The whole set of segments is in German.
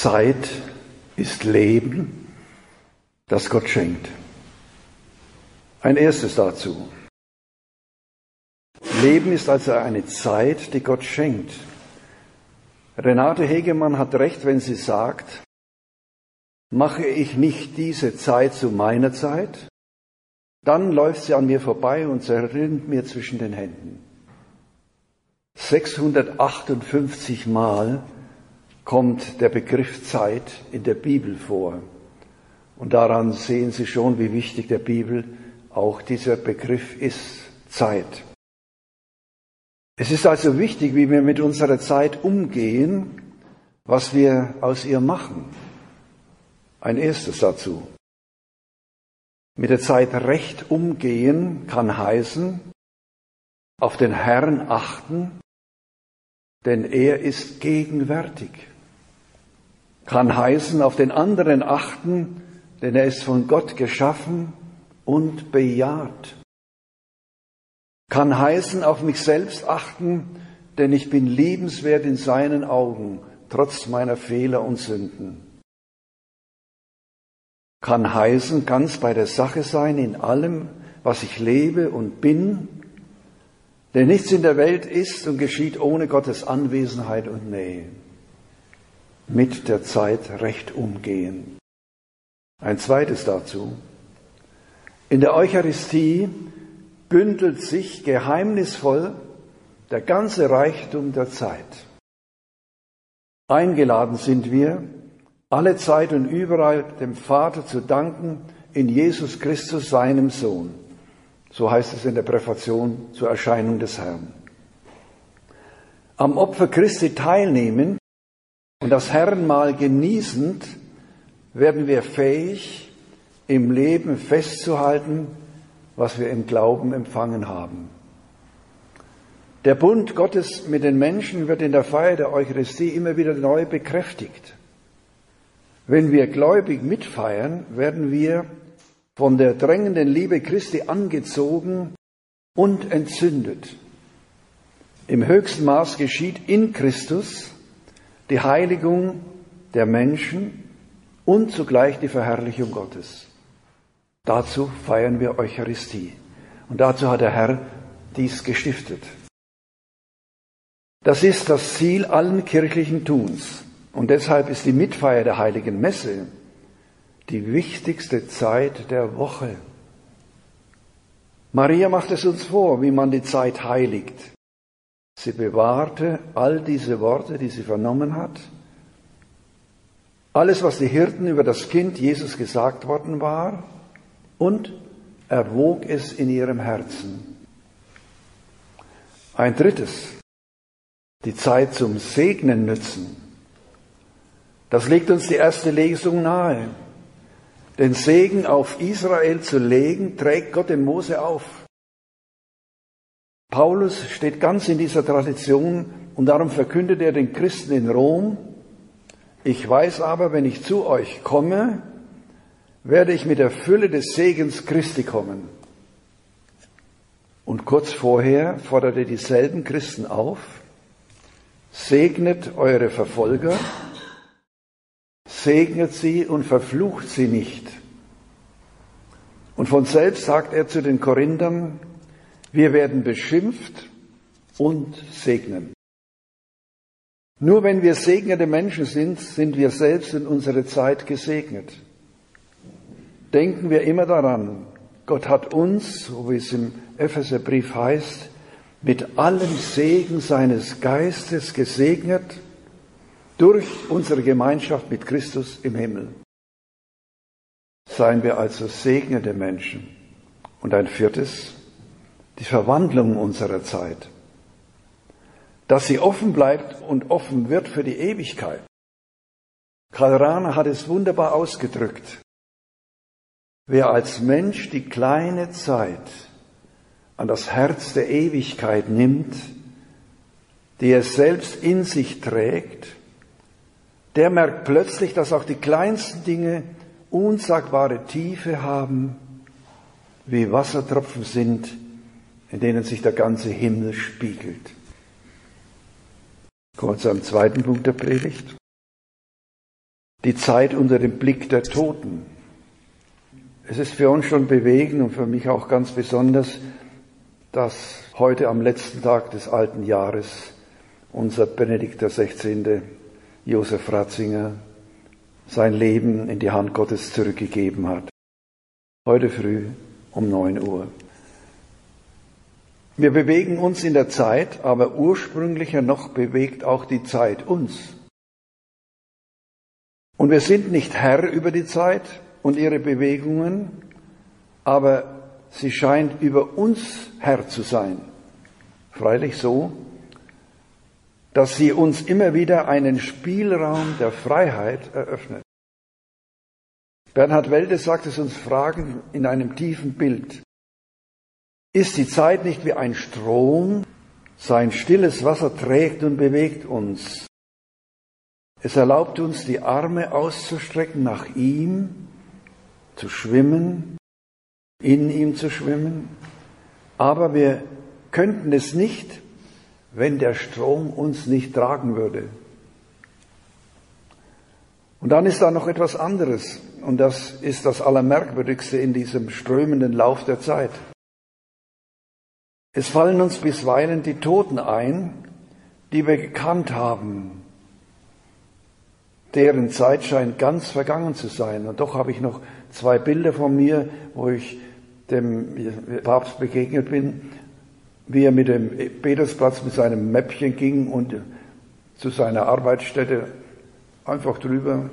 Zeit ist Leben, das Gott schenkt. Ein erstes dazu. Leben ist also eine Zeit, die Gott schenkt. Renate Hegemann hat recht, wenn sie sagt, mache ich nicht diese Zeit zu meiner Zeit, dann läuft sie an mir vorbei und zerrinnt mir zwischen den Händen. 658 Mal kommt der Begriff Zeit in der Bibel vor. Und daran sehen Sie schon, wie wichtig der Bibel auch dieser Begriff ist, Zeit. Es ist also wichtig, wie wir mit unserer Zeit umgehen, was wir aus ihr machen. Ein erstes dazu. Mit der Zeit recht umgehen kann heißen, auf den Herrn achten, denn er ist gegenwärtig. Kann heißen, auf den anderen achten, denn er ist von Gott geschaffen und bejaht. Kann heißen, auf mich selbst achten, denn ich bin liebenswert in seinen Augen, trotz meiner Fehler und Sünden. Kann heißen, ganz bei der Sache sein in allem, was ich lebe und bin, denn nichts in der Welt ist und geschieht ohne Gottes Anwesenheit und Nähe. Mit der Zeit recht umgehen. Ein zweites dazu. In der Eucharistie bündelt sich geheimnisvoll der ganze Reichtum der Zeit. Eingeladen sind wir, alle Zeit und überall dem Vater zu danken in Jesus Christus, seinem Sohn. So heißt es in der Präfation zur Erscheinung des Herrn. Am Opfer Christi teilnehmen und das Herrenmahl genießend werden wir fähig, im Leben festzuhalten, was wir im Glauben empfangen haben. Der Bund Gottes mit den Menschen wird in der Feier der Eucharistie immer wieder neu bekräftigt. Wenn wir gläubig mitfeiern, werden wir von der drängenden Liebe Christi angezogen und entzündet. Im höchsten Maß geschieht in Christus die Heiligung der Menschen und zugleich die Verherrlichung Gottes. Dazu feiern wir Eucharistie. Und dazu hat der Herr dies gestiftet. Das ist das Ziel allen kirchlichen Tuns. Und deshalb ist die Mitfeier der heiligen Messe die wichtigste Zeit der Woche. Maria macht es uns vor, wie man die Zeit heiligt. Sie bewahrte all diese Worte, die sie vernommen hat. Alles, was die Hirten über das Kind Jesus gesagt worden war, und erwog es in ihrem Herzen. Ein drittes, die Zeit zum Segnen nützen. Das legt uns die erste Lesung nahe. Den Segen auf Israel zu legen, trägt Gott dem Mose auf. Paulus steht ganz in dieser Tradition und darum verkündet er den Christen in Rom, ich weiß aber, wenn ich zu euch komme, werde ich mit der Fülle des Segens Christi kommen. Und kurz vorher fordert er dieselben Christen auf, segnet eure Verfolger, segnet sie und verflucht sie nicht. Und von selbst sagt er zu den Korinthern, wir werden beschimpft und segnen. Nur wenn wir segnende Menschen sind, sind wir selbst in unserer Zeit gesegnet denken wir immer daran, Gott hat uns, so wie es im Epheserbrief heißt, mit allem Segen seines Geistes gesegnet durch unsere Gemeinschaft mit Christus im Himmel. Seien wir also segnende Menschen. Und ein viertes, die Verwandlung unserer Zeit. Dass sie offen bleibt und offen wird für die Ewigkeit. Karl Rahner hat es wunderbar ausgedrückt. Wer als Mensch die kleine Zeit an das Herz der Ewigkeit nimmt, die er selbst in sich trägt, der merkt plötzlich, dass auch die kleinsten Dinge unsagbare Tiefe haben, wie Wassertropfen sind, in denen sich der ganze Himmel spiegelt. Kommen wir zu einem zweiten Punkt der Predigt. die Zeit unter dem Blick der Toten. Es ist für uns schon bewegend und für mich auch ganz besonders, dass heute am letzten Tag des alten Jahres unser Benedikt XVI. Josef Ratzinger sein Leben in die Hand Gottes zurückgegeben hat. Heute früh um neun Uhr. Wir bewegen uns in der Zeit, aber ursprünglicher noch bewegt auch die Zeit uns. Und wir sind nicht Herr über die Zeit und ihre Bewegungen, aber sie scheint über uns Herr zu sein. Freilich so, dass sie uns immer wieder einen Spielraum der Freiheit eröffnet. Bernhard Welde sagt es uns fragen in einem tiefen Bild. Ist die Zeit nicht wie ein Strom? Sein stilles Wasser trägt und bewegt uns. Es erlaubt uns, die Arme auszustrecken nach ihm, zu schwimmen, in ihm zu schwimmen. Aber wir könnten es nicht, wenn der Strom uns nicht tragen würde. Und dann ist da noch etwas anderes, und das ist das Allermerkwürdigste in diesem strömenden Lauf der Zeit. Es fallen uns bisweilen die Toten ein, die wir gekannt haben, deren Zeit scheint ganz vergangen zu sein. Und doch habe ich noch zwei Bilder von mir, wo ich dem Papst begegnet bin, wie er mit dem Petersplatz mit seinem Mäppchen ging und zu seiner Arbeitsstätte einfach drüber.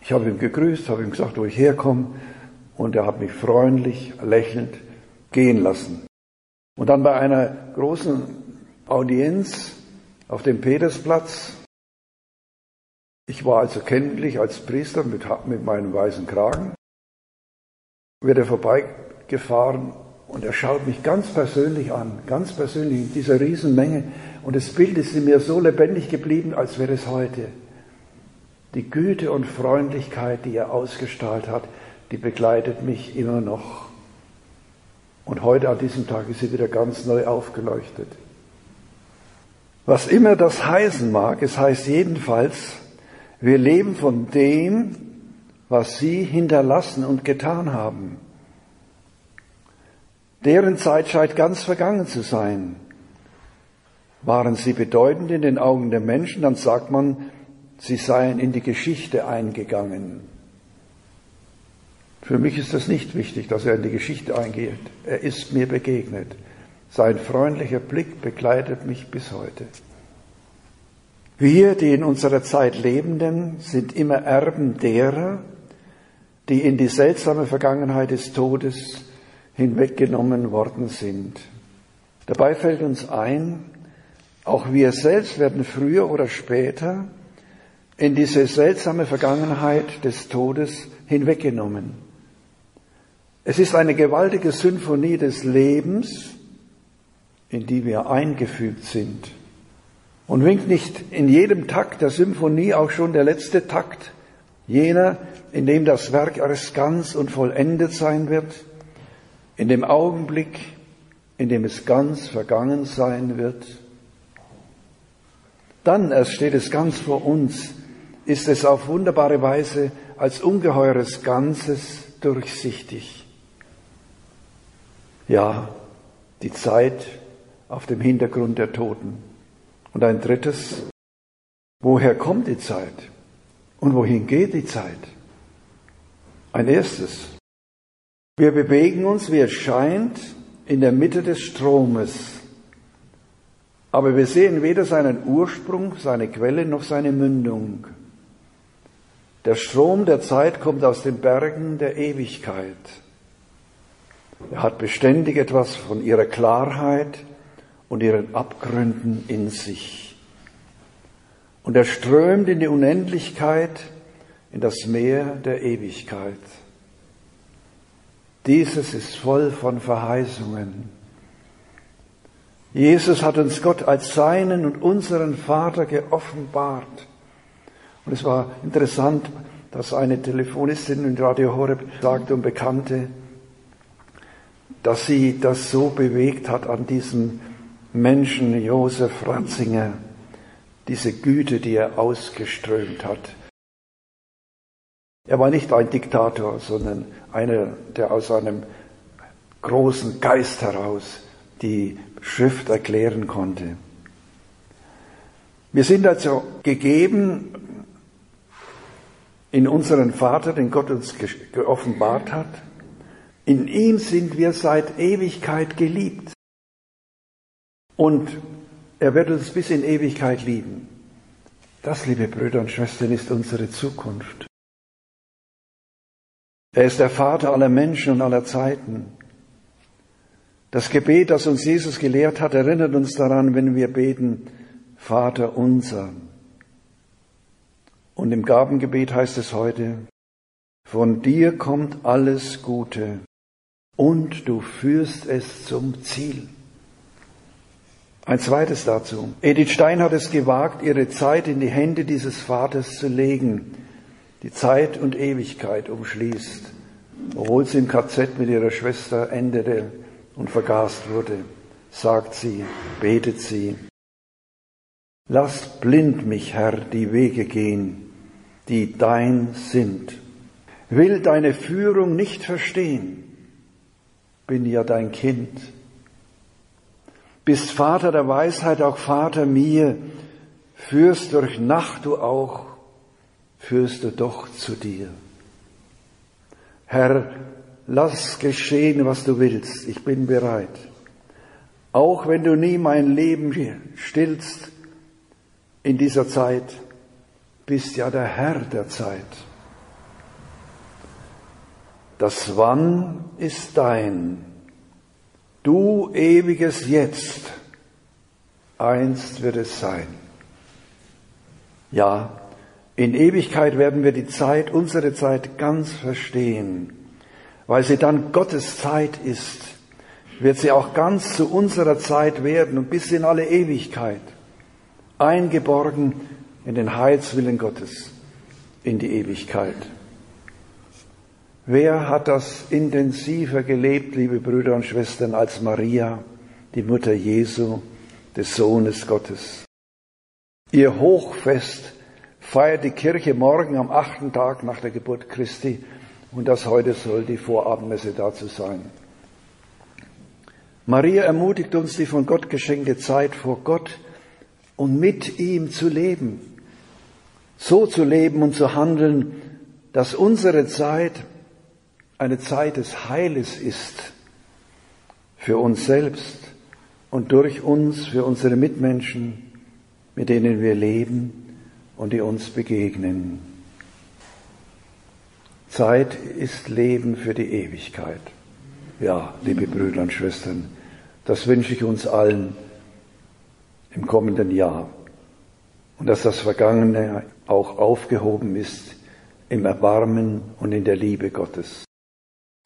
Ich habe ihm gegrüßt, habe ihm gesagt, wo ich herkomme, und er hat mich freundlich, lächelnd gehen lassen. Und dann bei einer großen Audienz auf dem Petersplatz ich war also kenntlich als Priester mit, mit meinem weißen Kragen, wird er vorbeigefahren und er schaut mich ganz persönlich an, ganz persönlich in dieser Riesenmenge. Und das Bild ist in mir so lebendig geblieben, als wäre es heute. Die Güte und Freundlichkeit, die er ausgestrahlt hat, die begleitet mich immer noch. Und heute an diesem Tag ist sie wieder ganz neu aufgeleuchtet. Was immer das heißen mag, es heißt jedenfalls, wir leben von dem, was sie hinterlassen und getan haben. Deren Zeit scheint ganz vergangen zu sein. Waren sie bedeutend in den Augen der Menschen, dann sagt man, sie seien in die Geschichte eingegangen. Für mich ist das nicht wichtig, dass er in die Geschichte eingeht. Er ist mir begegnet. Sein freundlicher Blick begleitet mich bis heute. Wir, die in unserer Zeit Lebenden, sind immer Erben derer, die in die seltsame Vergangenheit des Todes hinweggenommen worden sind. Dabei fällt uns ein, auch wir selbst werden früher oder später in diese seltsame Vergangenheit des Todes hinweggenommen. Es ist eine gewaltige Symphonie des Lebens, in die wir eingefügt sind. Und winkt nicht in jedem Takt der Symphonie auch schon der letzte Takt, jener, in dem das Werk erst ganz und vollendet sein wird, in dem Augenblick, in dem es ganz vergangen sein wird? Dann erst steht es ganz vor uns, ist es auf wunderbare Weise als ungeheures Ganzes durchsichtig. Ja, die Zeit auf dem Hintergrund der Toten. Und ein drittes, woher kommt die Zeit? Und wohin geht die Zeit? Ein erstes, wir bewegen uns, wie es scheint, in der Mitte des Stromes. Aber wir sehen weder seinen Ursprung, seine Quelle noch seine Mündung. Der Strom der Zeit kommt aus den Bergen der Ewigkeit. Er hat beständig etwas von ihrer Klarheit, und ihren Abgründen in sich. Und er strömt in die Unendlichkeit, in das Meer der Ewigkeit. Dieses ist voll von Verheißungen. Jesus hat uns Gott als seinen und unseren Vater geoffenbart. Und es war interessant, dass eine Telefonistin in Radio Horeb sagte und bekannte, dass sie das so bewegt hat an diesem Menschen Josef Ratzinger, diese Güte, die er ausgeströmt hat, Er war nicht ein Diktator, sondern einer, der aus einem großen Geist heraus die Schrift erklären konnte. Wir sind also gegeben in unseren Vater, den Gott uns geoffenbart hat. In ihm sind wir seit Ewigkeit geliebt. Und er wird uns bis in Ewigkeit lieben. Das, liebe Brüder und Schwestern, ist unsere Zukunft. Er ist der Vater aller Menschen und aller Zeiten. Das Gebet, das uns Jesus gelehrt hat, erinnert uns daran, wenn wir beten, Vater unser. Und im Gabengebet heißt es heute, von dir kommt alles Gute und du führst es zum Ziel. Ein zweites dazu. Edith Stein hat es gewagt, ihre Zeit in die Hände dieses Vaters zu legen, die Zeit und Ewigkeit umschließt, obwohl sie im KZ mit ihrer Schwester endete und vergast wurde, sagt sie, betet sie, Lass blind mich, Herr, die Wege gehen, die dein sind. Will deine Führung nicht verstehen, bin ja dein Kind. Bist Vater der Weisheit, auch Vater mir, führst durch Nacht du auch, führst du doch zu dir. Herr, lass geschehen, was du willst, ich bin bereit. Auch wenn du nie mein Leben stillst, in dieser Zeit, bist ja der Herr der Zeit. Das Wann ist dein, du ewiges Jetzt, einst wird es sein. Ja, in Ewigkeit werden wir die Zeit, unsere Zeit ganz verstehen. Weil sie dann Gottes Zeit ist, wird sie auch ganz zu unserer Zeit werden und bis in alle Ewigkeit eingeborgen in den Heilswillen Gottes, in die Ewigkeit. Wer hat das intensiver gelebt, liebe Brüder und Schwestern, als Maria, die Mutter Jesu, des Sohnes Gottes? Ihr Hochfest feiert die Kirche morgen am achten Tag nach der Geburt Christi und das heute soll die Vorabendmesse dazu sein. Maria ermutigt uns, die von Gott geschenkte Zeit vor Gott und mit ihm zu leben. So zu leben und zu handeln, dass unsere Zeit eine Zeit des Heiles ist für uns selbst und durch uns für unsere Mitmenschen, mit denen wir leben und die uns begegnen. Zeit ist Leben für die Ewigkeit. Ja, liebe Brüder und Schwestern, das wünsche ich uns allen im kommenden Jahr. Und dass das Vergangene auch aufgehoben ist im Erbarmen und in der Liebe Gottes.